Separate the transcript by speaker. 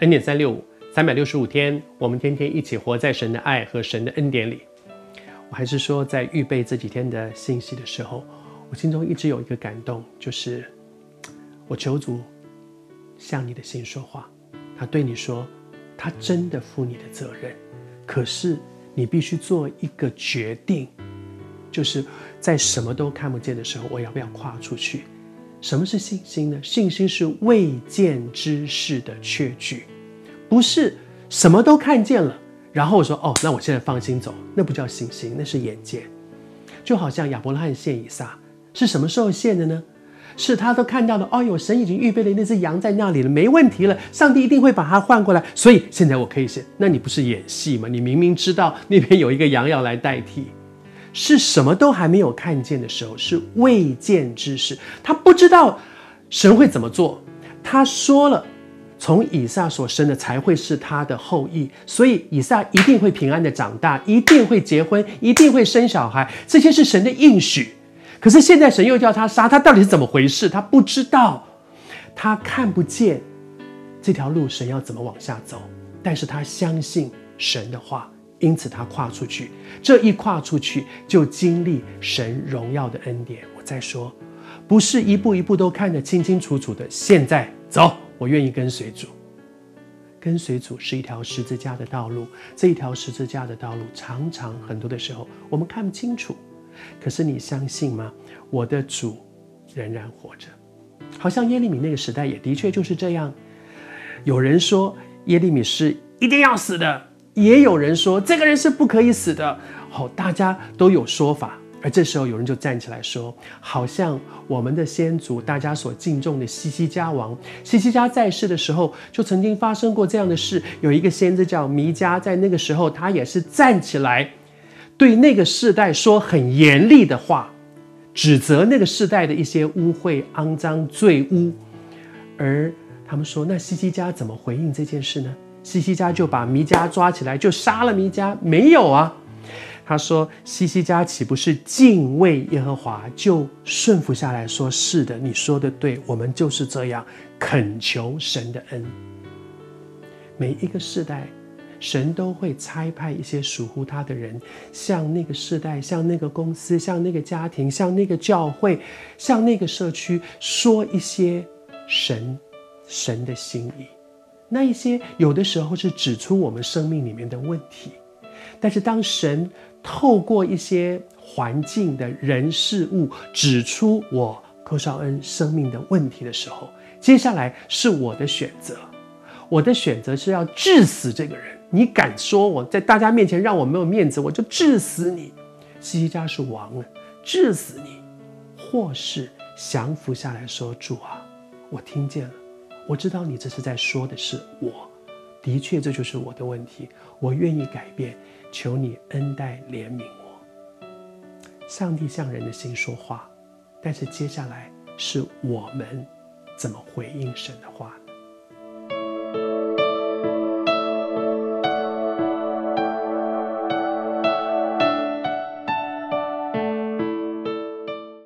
Speaker 1: 恩典三六五，三百六十五天，我们天天一起活在神的爱和神的恩典里。我还是说，在预备这几天的信息的时候，我心中一直有一个感动，就是我求主向你的心说话。他对你说，他真的负你的责任，可是你必须做一个决定，就是在什么都看不见的时候，我要不要跨出去？什么是信心呢？信心是未见之事的确据，不是什么都看见了，然后我说哦，那我现在放心走，那不叫信心，那是眼见。就好像亚伯拉罕献以撒，是什么时候献的呢？是他都看到了，哦哟，神已经预备了那只羊在那里了，没问题了，上帝一定会把它换过来，所以现在我可以献。那你不是演戏吗？你明明知道那边有一个羊要来代替。是什么都还没有看见的时候，是未见之事。他不知道神会怎么做。他说了，从以撒所生的才会是他的后裔，所以以撒一定会平安的长大，一定会结婚，一定会生小孩。这些是神的应许。可是现在神又叫他杀，他到底是怎么回事？他不知道，他看不见这条路，神要怎么往下走。但是他相信神的话。因此，他跨出去，这一跨出去就经历神荣耀的恩典。我再说，不是一步一步都看得清清楚楚的。现在走，我愿意跟随主。跟随主是一条十字架的道路，这一条十字架的道路常常很多的时候我们看不清楚。可是你相信吗？我的主仍然活着。好像耶利米那个时代也的确就是这样。有人说耶利米是一定要死的。也有人说这个人是不可以死的，好，大家都有说法。而这时候有人就站起来说，好像我们的先祖，大家所敬重的西西家王，西西家在世的时候，就曾经发生过这样的事。有一个先知叫弥迦，在那个时候，他也是站起来，对那个世代说很严厉的话，指责那个世代的一些污秽、肮脏、罪污。而他们说，那西西家怎么回应这件事呢？西西家就把弥迦抓起来，就杀了弥迦。没有啊，他说西西家岂不是敬畏耶和华，就顺服下来说：“是的，你说的对，我们就是这样恳求神的恩。”每一个世代，神都会差派一些属乎他的人，向那个世代、向那个公司、向那个家庭、向那个教会、向那个社区说一些神神的心意。那一些有的时候是指出我们生命里面的问题，但是当神透过一些环境的人事物指出我柯绍恩生命的问题的时候，接下来是我的选择。我的选择是要治死这个人。你敢说我在大家面前让我没有面子，我就治死你。西西家是王啊，治死你，或是降服下来说主啊，我听见了。我知道你这是在说的是我，的确这就是我的问题，我愿意改变，求你恩待怜悯我。上帝向人的心说话，但是接下来是我们怎么回应神的话。